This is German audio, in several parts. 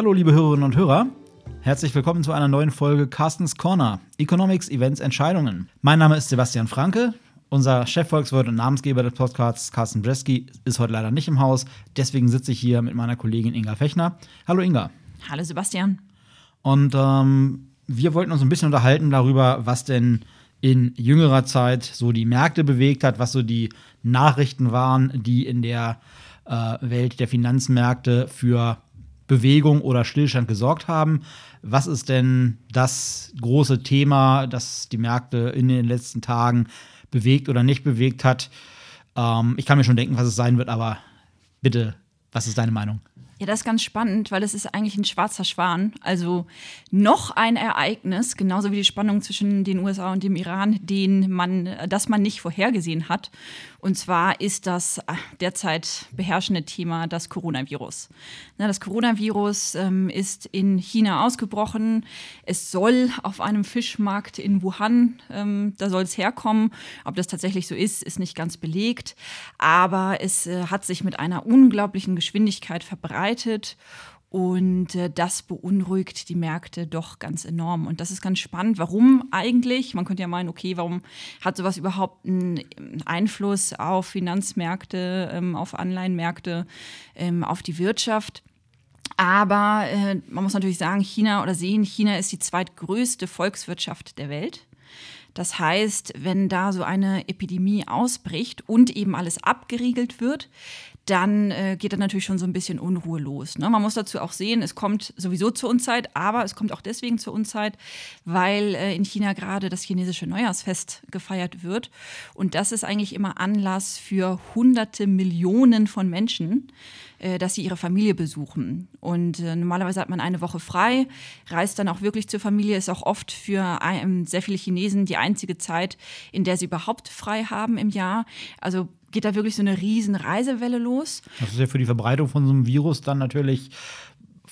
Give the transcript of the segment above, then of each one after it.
Hallo, liebe Hörerinnen und Hörer. Herzlich willkommen zu einer neuen Folge Carstens Corner, Economics, Events, Entscheidungen. Mein Name ist Sebastian Franke. Unser Chefvolkswirt und Namensgeber des Podcasts, Carsten Bresky, ist heute leider nicht im Haus. Deswegen sitze ich hier mit meiner Kollegin Inga Fechner. Hallo Inga. Hallo Sebastian. Und ähm, wir wollten uns ein bisschen unterhalten darüber, was denn in jüngerer Zeit so die Märkte bewegt hat, was so die Nachrichten waren, die in der äh, Welt der Finanzmärkte für Bewegung oder Stillstand gesorgt haben. Was ist denn das große Thema, das die Märkte in den letzten Tagen bewegt oder nicht bewegt hat? Ähm, ich kann mir schon denken, was es sein wird, aber bitte, was ist deine Meinung? Ja, das ist ganz spannend, weil es ist eigentlich ein schwarzer Schwan. Also noch ein Ereignis, genauso wie die Spannung zwischen den USA und dem Iran, den man, das man nicht vorhergesehen hat. Und zwar ist das äh, derzeit beherrschende Thema das Coronavirus. Das Coronavirus ähm, ist in China ausgebrochen. Es soll auf einem Fischmarkt in Wuhan, ähm, da soll es herkommen. Ob das tatsächlich so ist, ist nicht ganz belegt. Aber es äh, hat sich mit einer unglaublichen Geschwindigkeit verbreitet verbreitet. Und äh, das beunruhigt die Märkte doch ganz enorm. Und das ist ganz spannend. Warum eigentlich? Man könnte ja meinen, okay, warum hat sowas überhaupt einen Einfluss auf Finanzmärkte, ähm, auf Anleihenmärkte, ähm, auf die Wirtschaft? Aber äh, man muss natürlich sagen, China oder sehen, China ist die zweitgrößte Volkswirtschaft der Welt. Das heißt, wenn da so eine Epidemie ausbricht und eben alles abgeriegelt wird, dann äh, geht da natürlich schon so ein bisschen Unruhe los. Ne? Man muss dazu auch sehen, es kommt sowieso zur Unzeit, aber es kommt auch deswegen zur Unzeit, weil äh, in China gerade das chinesische Neujahrsfest gefeiert wird. Und das ist eigentlich immer Anlass für hunderte Millionen von Menschen, äh, dass sie ihre Familie besuchen. Und äh, normalerweise hat man eine Woche frei, reist dann auch wirklich zur Familie, ist auch oft für sehr viele Chinesen die einzige Zeit, in der sie überhaupt frei haben im Jahr. Also geht da wirklich so eine riesen Reisewelle los. Das ist ja für die Verbreitung von so einem Virus dann natürlich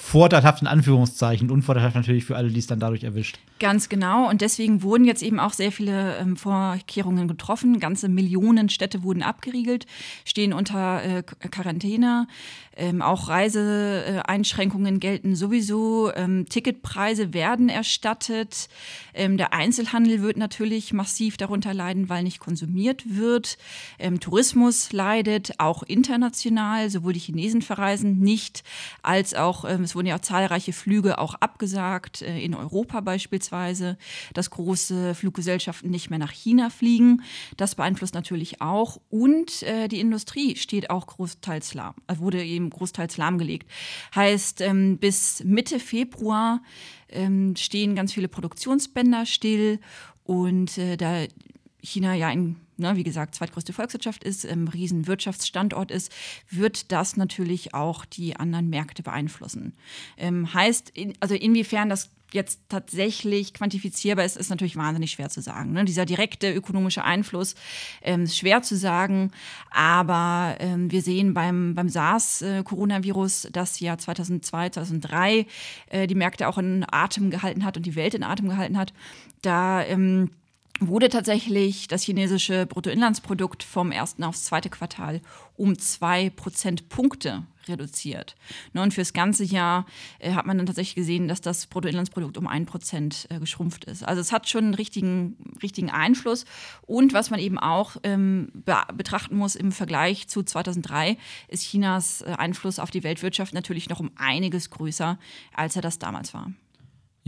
vorteilhaft in Anführungszeichen, unvorteilhaft natürlich für alle, die es dann dadurch erwischt. Ganz genau. Und deswegen wurden jetzt eben auch sehr viele ähm, Vorkehrungen getroffen. Ganze Millionen Städte wurden abgeriegelt, stehen unter äh, Quarantäne. Ähm, auch Reiseeinschränkungen gelten sowieso. Ähm, Ticketpreise werden erstattet. Ähm, der Einzelhandel wird natürlich massiv darunter leiden, weil nicht konsumiert wird. Ähm, Tourismus leidet, auch international. Sowohl die Chinesen verreisen nicht, als auch, ähm, es wurden ja auch zahlreiche Flüge auch abgesagt, äh, in Europa beispielsweise, dass große Fluggesellschaften nicht mehr nach China fliegen. Das beeinflusst natürlich auch. Und äh, die Industrie steht auch großteils lahm, also wurde eben großteils lahmgelegt. Heißt, ähm, bis Mitte Februar ähm, stehen ganz viele Produktionsbänder still und äh, da China ja ein Ne, wie gesagt, zweitgrößte Volkswirtschaft ist, ähm, Riesenwirtschaftsstandort ist, wird das natürlich auch die anderen Märkte beeinflussen. Ähm, heißt, in, also inwiefern das jetzt tatsächlich quantifizierbar ist, ist natürlich wahnsinnig schwer zu sagen. Ne? Dieser direkte ökonomische Einfluss ähm, ist schwer zu sagen, aber ähm, wir sehen beim, beim SARS-Coronavirus, das ja 2002, 2003 äh, die Märkte auch in Atem gehalten hat und die Welt in Atem gehalten hat, da ähm, wurde tatsächlich das chinesische Bruttoinlandsprodukt vom ersten aufs zweite Quartal um zwei Prozentpunkte reduziert. Ne, und fürs ganze Jahr äh, hat man dann tatsächlich gesehen, dass das Bruttoinlandsprodukt um ein Prozent äh, geschrumpft ist. Also es hat schon einen richtigen, richtigen Einfluss. Und was man eben auch ähm, be betrachten muss im Vergleich zu 2003, ist Chinas äh, Einfluss auf die Weltwirtschaft natürlich noch um einiges größer, als er das damals war.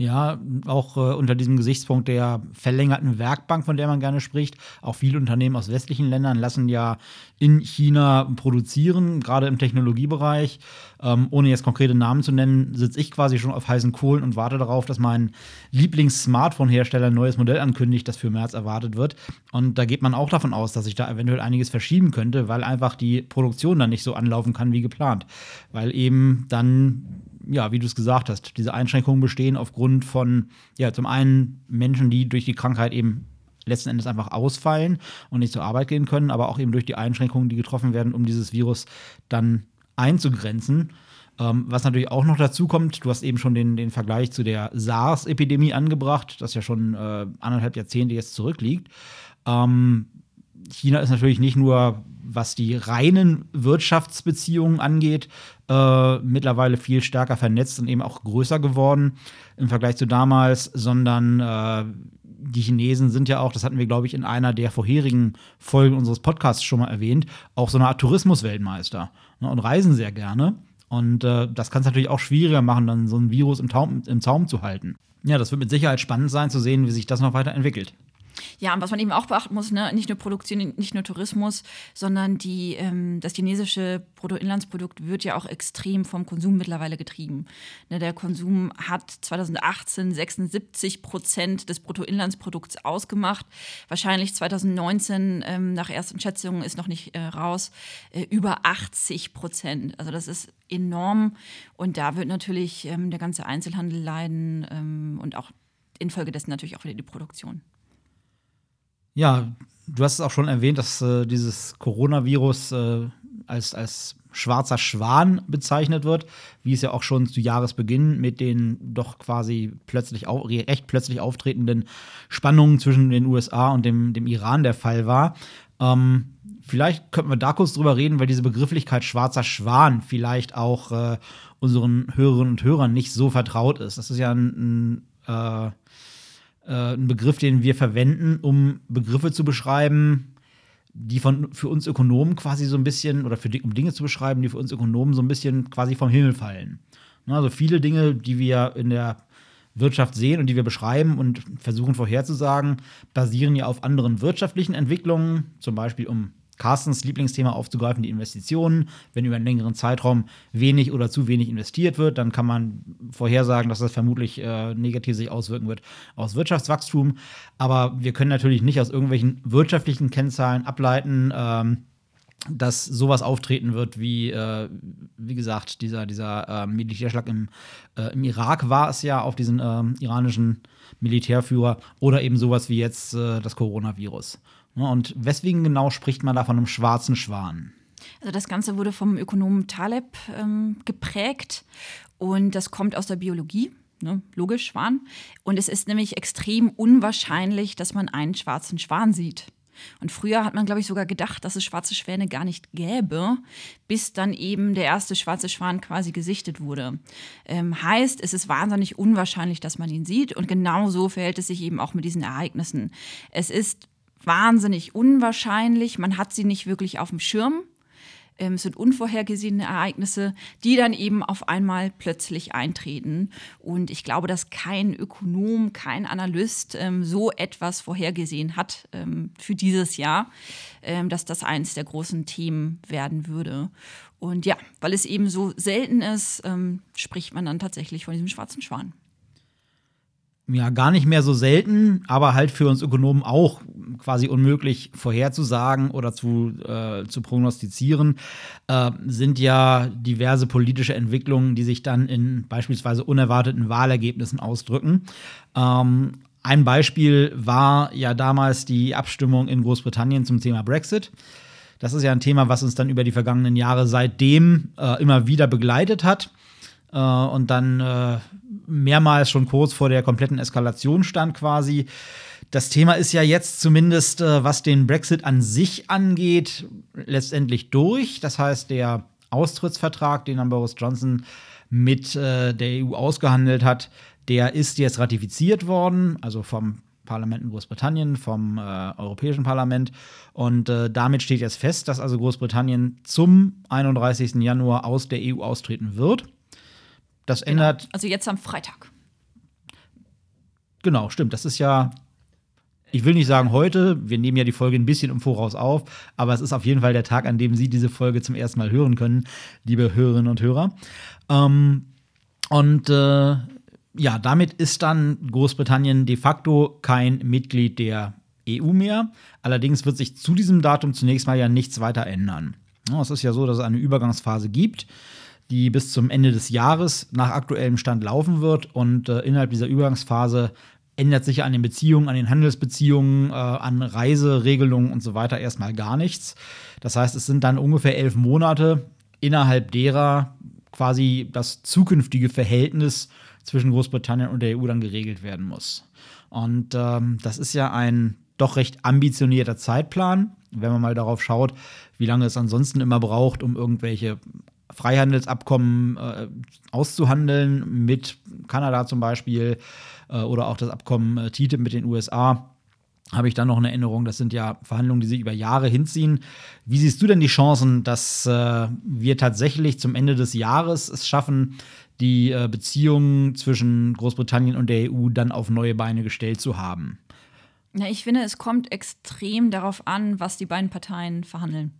Ja, auch äh, unter diesem Gesichtspunkt der verlängerten Werkbank, von der man gerne spricht. Auch viele Unternehmen aus westlichen Ländern lassen ja in China produzieren, gerade im Technologiebereich. Ähm, ohne jetzt konkrete Namen zu nennen, sitze ich quasi schon auf heißen Kohlen und warte darauf, dass mein Lieblings-Smartphone-Hersteller ein neues Modell ankündigt, das für März erwartet wird. Und da geht man auch davon aus, dass sich da eventuell einiges verschieben könnte, weil einfach die Produktion dann nicht so anlaufen kann wie geplant. Weil eben dann ja, wie du es gesagt hast, diese Einschränkungen bestehen aufgrund von, ja, zum einen Menschen, die durch die Krankheit eben letzten Endes einfach ausfallen und nicht zur Arbeit gehen können, aber auch eben durch die Einschränkungen, die getroffen werden, um dieses Virus dann einzugrenzen. Ähm, was natürlich auch noch dazu kommt, du hast eben schon den, den Vergleich zu der SARS-Epidemie angebracht, das ja schon äh, anderthalb Jahrzehnte jetzt zurückliegt. Ähm, China ist natürlich nicht nur was die reinen Wirtschaftsbeziehungen angeht, äh, mittlerweile viel stärker vernetzt und eben auch größer geworden im Vergleich zu damals, sondern äh, die Chinesen sind ja auch, das hatten wir, glaube ich, in einer der vorherigen Folgen unseres Podcasts schon mal erwähnt, auch so eine Art Tourismusweltmeister ne, und reisen sehr gerne. Und äh, das kann es natürlich auch schwieriger machen, dann so ein Virus im, Taum, im Zaum zu halten. Ja, das wird mit Sicherheit spannend sein zu sehen, wie sich das noch weiterentwickelt. Ja, und was man eben auch beachten muss, ne, nicht nur Produktion, nicht nur Tourismus, sondern die, ähm, das chinesische Bruttoinlandsprodukt wird ja auch extrem vom Konsum mittlerweile getrieben. Ne, der Konsum hat 2018 76 Prozent des Bruttoinlandsprodukts ausgemacht. Wahrscheinlich 2019, ähm, nach ersten Schätzungen, ist noch nicht äh, raus, äh, über 80 Prozent. Also das ist enorm. Und da wird natürlich ähm, der ganze Einzelhandel leiden ähm, und auch infolgedessen natürlich auch wieder die Produktion. Ja, du hast es auch schon erwähnt, dass äh, dieses Coronavirus äh, als, als schwarzer Schwan bezeichnet wird, wie es ja auch schon zu Jahresbeginn mit den doch quasi plötzlich au recht plötzlich auftretenden Spannungen zwischen den USA und dem, dem Iran der Fall war. Ähm, vielleicht könnten wir da kurz drüber reden, weil diese Begrifflichkeit schwarzer Schwan vielleicht auch äh, unseren Hörerinnen und Hörern nicht so vertraut ist. Das ist ja ein, ein äh, ein Begriff, den wir verwenden, um Begriffe zu beschreiben, die von, für uns Ökonomen quasi so ein bisschen, oder für, um Dinge zu beschreiben, die für uns Ökonomen so ein bisschen quasi vom Himmel fallen. Also viele Dinge, die wir in der Wirtschaft sehen und die wir beschreiben und versuchen vorherzusagen, basieren ja auf anderen wirtschaftlichen Entwicklungen, zum Beispiel um Carstens Lieblingsthema aufzugreifen, die Investitionen. Wenn über einen längeren Zeitraum wenig oder zu wenig investiert wird, dann kann man vorhersagen, dass das vermutlich äh, negativ sich auswirken wird aus Wirtschaftswachstum. Aber wir können natürlich nicht aus irgendwelchen wirtschaftlichen Kennzahlen ableiten, ähm, dass sowas auftreten wird, wie, äh, wie gesagt, dieser, dieser äh, Militärschlag im, äh, im Irak war es ja auf diesen äh, iranischen Militärführer oder eben sowas wie jetzt äh, das Coronavirus. Und weswegen genau spricht man da von einem schwarzen Schwan? Also das Ganze wurde vom Ökonomen Taleb ähm, geprägt und das kommt aus der Biologie. Ne, logisch, Schwan. Und es ist nämlich extrem unwahrscheinlich, dass man einen schwarzen Schwan sieht. Und früher hat man, glaube ich, sogar gedacht, dass es schwarze Schwäne gar nicht gäbe, bis dann eben der erste schwarze Schwan quasi gesichtet wurde. Ähm, heißt, es ist wahnsinnig unwahrscheinlich, dass man ihn sieht. Und genau so verhält es sich eben auch mit diesen Ereignissen. Es ist wahnsinnig unwahrscheinlich. Man hat sie nicht wirklich auf dem Schirm. Ähm, es sind unvorhergesehene Ereignisse, die dann eben auf einmal plötzlich eintreten. Und ich glaube, dass kein Ökonom, kein Analyst ähm, so etwas vorhergesehen hat ähm, für dieses Jahr, ähm, dass das eines der großen Themen werden würde. Und ja, weil es eben so selten ist, ähm, spricht man dann tatsächlich von diesem schwarzen Schwan ja gar nicht mehr so selten, aber halt für uns Ökonomen auch quasi unmöglich vorherzusagen oder zu, äh, zu prognostizieren, äh, sind ja diverse politische Entwicklungen, die sich dann in beispielsweise unerwarteten Wahlergebnissen ausdrücken. Ähm, ein Beispiel war ja damals die Abstimmung in Großbritannien zum Thema Brexit. Das ist ja ein Thema, was uns dann über die vergangenen Jahre seitdem äh, immer wieder begleitet hat äh, und dann äh, mehrmals schon kurz vor der kompletten Eskalation stand quasi. Das Thema ist ja jetzt zumindest, äh, was den Brexit an sich angeht, letztendlich durch. Das heißt, der Austrittsvertrag, den dann Boris Johnson mit äh, der EU ausgehandelt hat, der ist jetzt ratifiziert worden, also vom Parlament in Großbritannien, vom äh, Europäischen Parlament. Und äh, damit steht jetzt fest, dass also Großbritannien zum 31. Januar aus der EU austreten wird. Das genau. ändert. Also jetzt am Freitag. Genau, stimmt. Das ist ja. Ich will nicht sagen heute, wir nehmen ja die Folge ein bisschen im Voraus auf, aber es ist auf jeden Fall der Tag, an dem Sie diese Folge zum ersten Mal hören können, liebe Hörerinnen und Hörer. Ähm, und äh, ja, damit ist dann Großbritannien de facto kein Mitglied der EU mehr. Allerdings wird sich zu diesem Datum zunächst mal ja nichts weiter ändern. Es ist ja so, dass es eine Übergangsphase gibt die bis zum Ende des Jahres nach aktuellem Stand laufen wird. Und äh, innerhalb dieser Übergangsphase ändert sich an den Beziehungen, an den Handelsbeziehungen, äh, an Reiseregelungen und so weiter erstmal gar nichts. Das heißt, es sind dann ungefähr elf Monate, innerhalb derer quasi das zukünftige Verhältnis zwischen Großbritannien und der EU dann geregelt werden muss. Und ähm, das ist ja ein doch recht ambitionierter Zeitplan. wenn man mal darauf schaut, wie lange es ansonsten immer braucht, um irgendwelche Freihandelsabkommen äh, auszuhandeln, mit Kanada zum Beispiel äh, oder auch das Abkommen äh, TTIP mit den USA habe ich dann noch eine Erinnerung. Das sind ja Verhandlungen, die sich über Jahre hinziehen. Wie siehst du denn die Chancen, dass äh, wir tatsächlich zum Ende des Jahres es schaffen, die äh, Beziehungen zwischen Großbritannien und der EU dann auf neue Beine gestellt zu haben? Ja, ich finde, es kommt extrem darauf an, was die beiden Parteien verhandeln.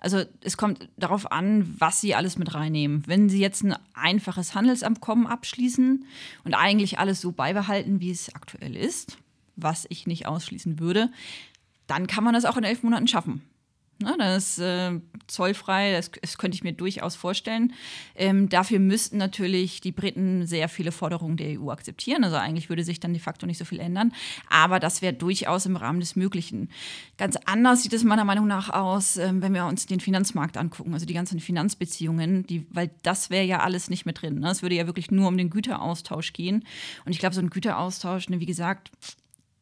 Also es kommt darauf an, was sie alles mit reinnehmen. Wenn sie jetzt ein einfaches Handelsabkommen abschließen und eigentlich alles so beibehalten, wie es aktuell ist, was ich nicht ausschließen würde, dann kann man das auch in elf Monaten schaffen. Ne, das ist äh, zollfrei, das, das, könnte ich mir durchaus vorstellen. Ähm, dafür müssten natürlich die Briten sehr viele Forderungen der EU akzeptieren. Also eigentlich würde sich dann de facto nicht so viel ändern. Aber das wäre durchaus im Rahmen des Möglichen. Ganz anders sieht es meiner Meinung nach aus, äh, wenn wir uns den Finanzmarkt angucken, also die ganzen Finanzbeziehungen, die, weil das wäre ja alles nicht mehr drin. Ne? Es würde ja wirklich nur um den Güteraustausch gehen. Und ich glaube, so ein Güteraustausch, ne, wie gesagt,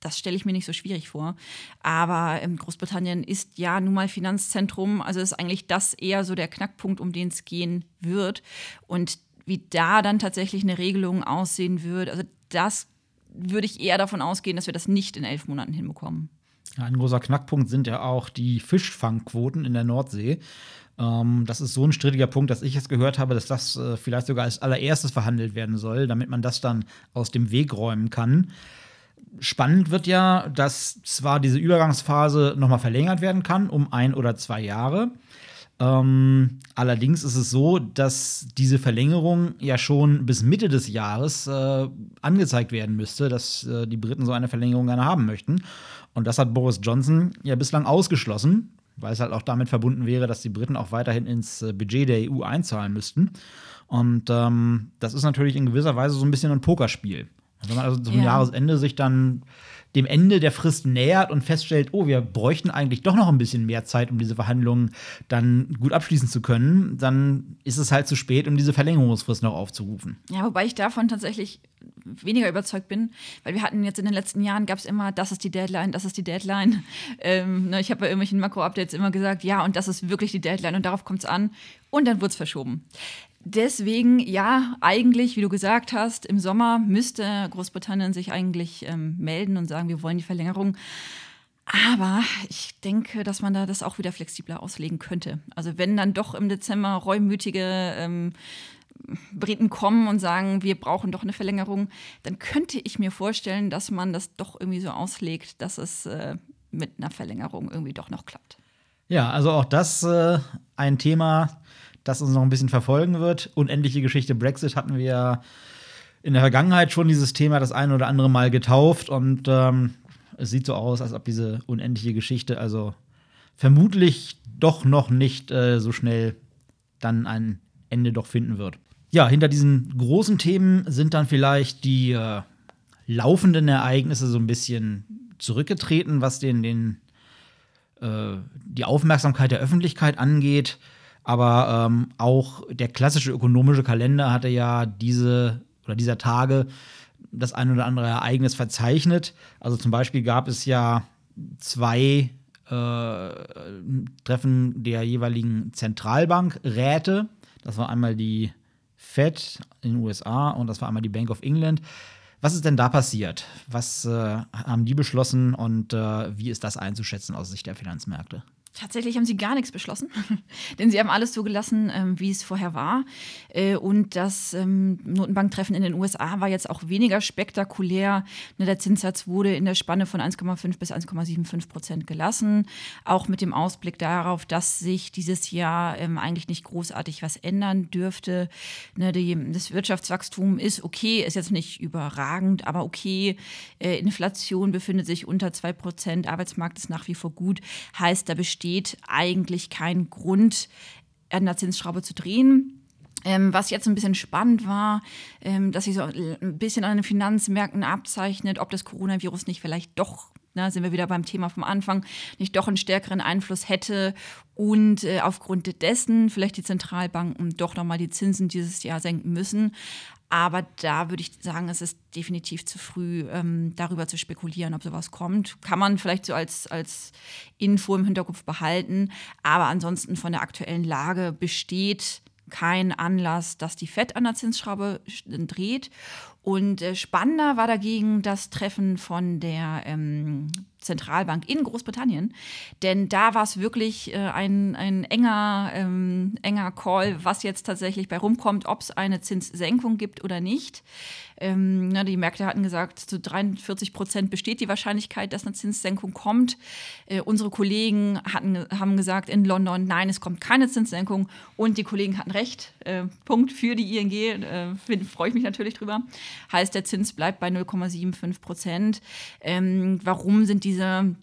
das stelle ich mir nicht so schwierig vor. Aber ähm, Großbritannien ist ja nun mal Finanzzentrum. Also ist eigentlich das eher so der Knackpunkt, um den es gehen wird. Und wie da dann tatsächlich eine Regelung aussehen wird, also das würde ich eher davon ausgehen, dass wir das nicht in elf Monaten hinbekommen. Ein großer Knackpunkt sind ja auch die Fischfangquoten in der Nordsee. Ähm, das ist so ein strittiger Punkt, dass ich jetzt gehört habe, dass das äh, vielleicht sogar als allererstes verhandelt werden soll, damit man das dann aus dem Weg räumen kann. Spannend wird ja, dass zwar diese Übergangsphase nochmal verlängert werden kann um ein oder zwei Jahre. Ähm, allerdings ist es so, dass diese Verlängerung ja schon bis Mitte des Jahres äh, angezeigt werden müsste, dass äh, die Briten so eine Verlängerung gerne haben möchten. Und das hat Boris Johnson ja bislang ausgeschlossen, weil es halt auch damit verbunden wäre, dass die Briten auch weiterhin ins äh, Budget der EU einzahlen müssten. Und ähm, das ist natürlich in gewisser Weise so ein bisschen ein Pokerspiel. Wenn man also zum ja. Jahresende sich dann dem Ende der Frist nähert und feststellt, oh, wir bräuchten eigentlich doch noch ein bisschen mehr Zeit, um diese Verhandlungen dann gut abschließen zu können, dann ist es halt zu spät, um diese Verlängerungsfrist noch aufzurufen. Ja, wobei ich davon tatsächlich weniger überzeugt bin, weil wir hatten jetzt in den letzten Jahren gab es immer, das ist die Deadline, das ist die Deadline. Ähm, ne, ich habe bei irgendwelchen Makro-Updates immer gesagt, ja, und das ist wirklich die Deadline und darauf kommt es an. Und dann wurde es verschoben. Deswegen, ja, eigentlich, wie du gesagt hast, im Sommer müsste Großbritannien sich eigentlich ähm, melden und sagen, wir wollen die Verlängerung. Aber ich denke, dass man da das auch wieder flexibler auslegen könnte. Also wenn dann doch im Dezember reumütige ähm, Briten kommen und sagen, wir brauchen doch eine Verlängerung, dann könnte ich mir vorstellen, dass man das doch irgendwie so auslegt, dass es äh, mit einer Verlängerung irgendwie doch noch klappt. Ja, also auch das äh, ein Thema, das uns noch ein bisschen verfolgen wird. Unendliche Geschichte Brexit hatten wir in der Vergangenheit schon dieses Thema das eine oder andere Mal getauft und ähm, es sieht so aus, als ob diese unendliche Geschichte also vermutlich doch noch nicht äh, so schnell dann ein Ende doch finden wird. Ja, hinter diesen großen Themen sind dann vielleicht die äh, laufenden Ereignisse so ein bisschen zurückgetreten, was den, den äh, die Aufmerksamkeit der Öffentlichkeit angeht. Aber ähm, auch der klassische ökonomische Kalender hatte ja diese oder dieser Tage das ein oder andere Ereignis verzeichnet. Also zum Beispiel gab es ja zwei äh, Treffen der jeweiligen Zentralbankräte. Das war einmal die Fed in den USA und das war einmal die Bank of England. Was ist denn da passiert? Was äh, haben die beschlossen und äh, wie ist das einzuschätzen aus Sicht der Finanzmärkte? Tatsächlich haben sie gar nichts beschlossen, denn sie haben alles so gelassen, ähm, wie es vorher war. Äh, und das ähm, Notenbanktreffen in den USA war jetzt auch weniger spektakulär. Ne, der Zinssatz wurde in der Spanne von 1,5 bis 1,75 Prozent gelassen, auch mit dem Ausblick darauf, dass sich dieses Jahr ähm, eigentlich nicht großartig was ändern dürfte. Ne, die, das Wirtschaftswachstum ist okay, ist jetzt nicht überragend, aber okay. Äh, Inflation befindet sich unter 2 Prozent, Arbeitsmarkt ist nach wie vor gut, heißt, da besteht besteht eigentlich kein Grund, an der Zinsschraube zu drehen. Ähm, was jetzt ein bisschen spannend war, ähm, dass sich so ein bisschen an den Finanzmärkten abzeichnet, ob das Coronavirus nicht vielleicht doch na, sind wir wieder beim Thema vom Anfang, nicht doch einen stärkeren Einfluss hätte und äh, aufgrund dessen vielleicht die Zentralbanken doch nochmal die Zinsen dieses Jahr senken müssen. Aber da würde ich sagen, es ist definitiv zu früh, ähm, darüber zu spekulieren, ob sowas kommt. Kann man vielleicht so als, als Info im Hinterkopf behalten. Aber ansonsten von der aktuellen Lage besteht kein Anlass, dass die FED an der Zinsschraube dreht. Und äh, spannender war dagegen das Treffen von der ähm, Zentralbank in Großbritannien. Denn da war es wirklich äh, ein, ein enger, ähm, enger Call, was jetzt tatsächlich bei rumkommt, ob es eine Zinssenkung gibt oder nicht. Ähm, na, die Märkte hatten gesagt, zu 43 Prozent besteht die Wahrscheinlichkeit, dass eine Zinssenkung kommt. Äh, unsere Kollegen hatten, haben gesagt in London, nein, es kommt keine Zinssenkung. Und die Kollegen hatten recht. Äh, Punkt für die ING. Äh, Freue ich mich natürlich drüber. Heißt, der Zins bleibt bei 0,75 Prozent. Ähm, warum sind diese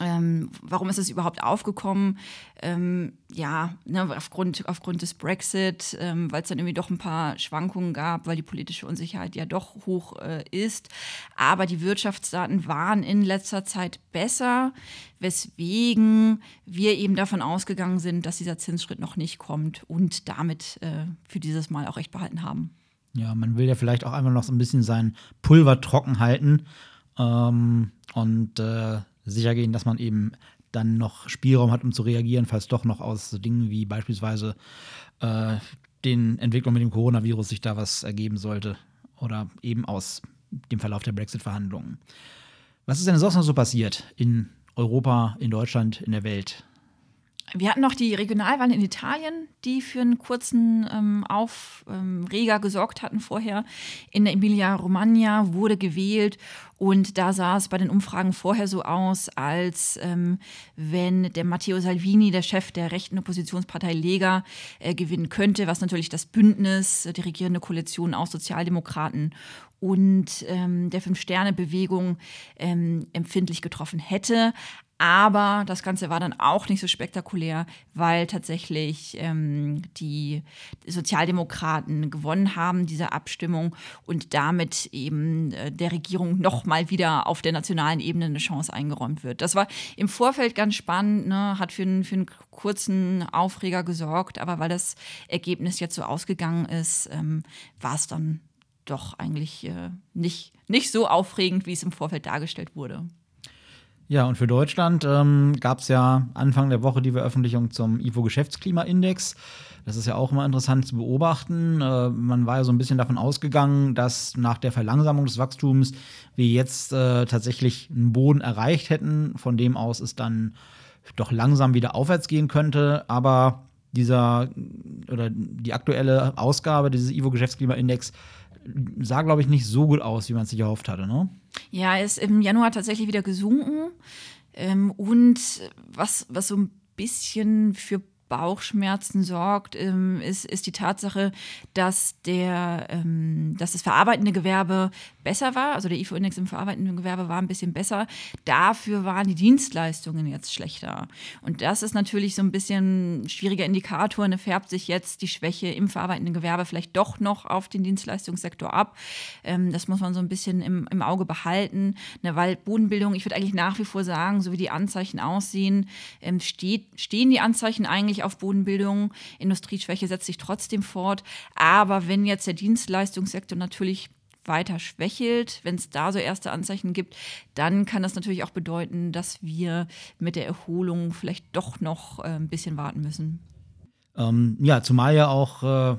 ähm, warum ist es überhaupt aufgekommen? Ähm, ja, ne, aufgrund, aufgrund des Brexit, ähm, weil es dann irgendwie doch ein paar Schwankungen gab, weil die politische Unsicherheit ja doch hoch äh, ist. Aber die Wirtschaftsdaten waren in letzter Zeit besser, weswegen wir eben davon ausgegangen sind, dass dieser Zinsschritt noch nicht kommt und damit äh, für dieses Mal auch recht behalten haben. Ja, man will ja vielleicht auch einfach noch so ein bisschen sein Pulver trocken halten ähm, und äh, sicher gehen, dass man eben dann noch Spielraum hat, um zu reagieren, falls doch noch aus so Dingen wie beispielsweise äh, den Entwicklungen mit dem Coronavirus sich da was ergeben sollte oder eben aus dem Verlauf der Brexit-Verhandlungen. Was ist denn sonst noch so passiert in Europa, in Deutschland, in der Welt? Wir hatten noch die Regionalwahlen in Italien, die für einen kurzen ähm, Aufreger ähm, gesorgt hatten vorher. In der Emilia-Romagna wurde gewählt und da sah es bei den Umfragen vorher so aus, als ähm, wenn der Matteo Salvini, der Chef der rechten Oppositionspartei Lega, äh, gewinnen könnte, was natürlich das Bündnis, die regierende Koalition aus Sozialdemokraten und ähm, der Fünf-Sterne-Bewegung ähm, empfindlich getroffen hätte. Aber das Ganze war dann auch nicht so spektakulär, weil tatsächlich ähm, die Sozialdemokraten gewonnen haben, diese Abstimmung, und damit eben äh, der Regierung nochmal wieder auf der nationalen Ebene eine Chance eingeräumt wird. Das war im Vorfeld ganz spannend, ne? hat für, einen, für einen kurzen Aufreger gesorgt, aber weil das Ergebnis jetzt so ausgegangen ist, ähm, war es dann doch eigentlich äh, nicht, nicht so aufregend, wie es im Vorfeld dargestellt wurde. Ja, und für Deutschland ähm, gab es ja Anfang der Woche die Veröffentlichung zum IFO-Geschäftsklimaindex. Das ist ja auch immer interessant zu beobachten. Äh, man war ja so ein bisschen davon ausgegangen, dass nach der Verlangsamung des Wachstums wir jetzt äh, tatsächlich einen Boden erreicht hätten, von dem aus es dann doch langsam wieder aufwärts gehen könnte. Aber dieser oder die aktuelle Ausgabe dieses IFO-Geschäftsklimaindex sah, glaube ich, nicht so gut aus, wie man es sich erhofft hatte, ne? Ja, er ist im Januar tatsächlich wieder gesunken. Ähm, und was, was so ein bisschen für Bauchschmerzen sorgt, ähm, ist, ist die Tatsache, dass, der, ähm, dass das verarbeitende Gewerbe besser war. Also der IFO-Index im verarbeitenden Gewerbe war ein bisschen besser. Dafür waren die Dienstleistungen jetzt schlechter. Und das ist natürlich so ein bisschen ein schwieriger Indikator. Ne, färbt sich jetzt die Schwäche im verarbeitenden Gewerbe vielleicht doch noch auf den Dienstleistungssektor ab. Ähm, das muss man so ein bisschen im, im Auge behalten. Ne, weil Bodenbildung, ich würde eigentlich nach wie vor sagen, so wie die Anzeichen aussehen, steht, stehen die Anzeichen eigentlich auf Bodenbildung. Industrieschwäche setzt sich trotzdem fort. Aber wenn jetzt der Dienstleistungssektor natürlich weiter schwächelt, wenn es da so erste Anzeichen gibt, dann kann das natürlich auch bedeuten, dass wir mit der Erholung vielleicht doch noch äh, ein bisschen warten müssen. Ähm, ja, zumal ja auch äh,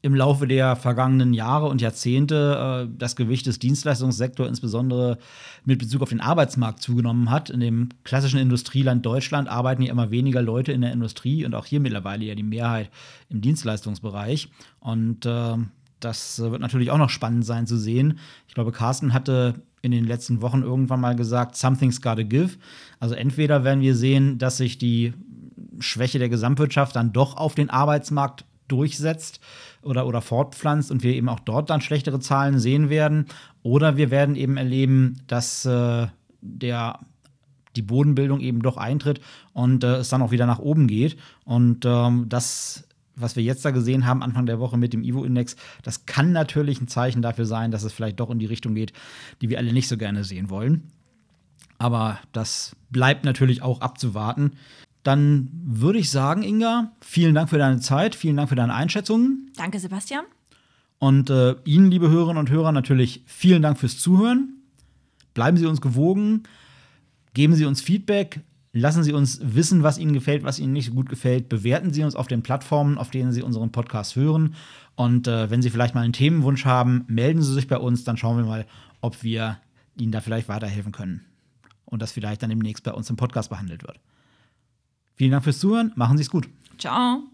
im Laufe der vergangenen Jahre und Jahrzehnte äh, das Gewicht des Dienstleistungssektors insbesondere mit Bezug auf den Arbeitsmarkt zugenommen hat. In dem klassischen Industrieland Deutschland arbeiten ja immer weniger Leute in der Industrie und auch hier mittlerweile ja die Mehrheit im Dienstleistungsbereich. Und äh, das wird natürlich auch noch spannend sein zu sehen. Ich glaube, Carsten hatte in den letzten Wochen irgendwann mal gesagt, something's gotta give. Also entweder werden wir sehen, dass sich die Schwäche der Gesamtwirtschaft dann doch auf den Arbeitsmarkt durchsetzt oder, oder fortpflanzt und wir eben auch dort dann schlechtere Zahlen sehen werden. Oder wir werden eben erleben, dass äh, der die Bodenbildung eben doch eintritt und äh, es dann auch wieder nach oben geht. Und ähm, das, was wir jetzt da gesehen haben, Anfang der Woche mit dem Ivo-Index, das kann natürlich ein Zeichen dafür sein, dass es vielleicht doch in die Richtung geht, die wir alle nicht so gerne sehen wollen. Aber das bleibt natürlich auch abzuwarten. Dann würde ich sagen, Inga, vielen Dank für deine Zeit, vielen Dank für deine Einschätzungen. Danke, Sebastian. Und äh, Ihnen, liebe Hörerinnen und Hörer, natürlich vielen Dank fürs Zuhören. Bleiben Sie uns gewogen, geben Sie uns Feedback, lassen Sie uns wissen, was Ihnen gefällt, was Ihnen nicht so gut gefällt. Bewerten Sie uns auf den Plattformen, auf denen Sie unseren Podcast hören. Und äh, wenn Sie vielleicht mal einen Themenwunsch haben, melden Sie sich bei uns, dann schauen wir mal, ob wir Ihnen da vielleicht weiterhelfen können. Und das vielleicht dann demnächst bei uns im Podcast behandelt wird. Vielen Dank fürs Zuhören, machen Sie es gut. Ciao.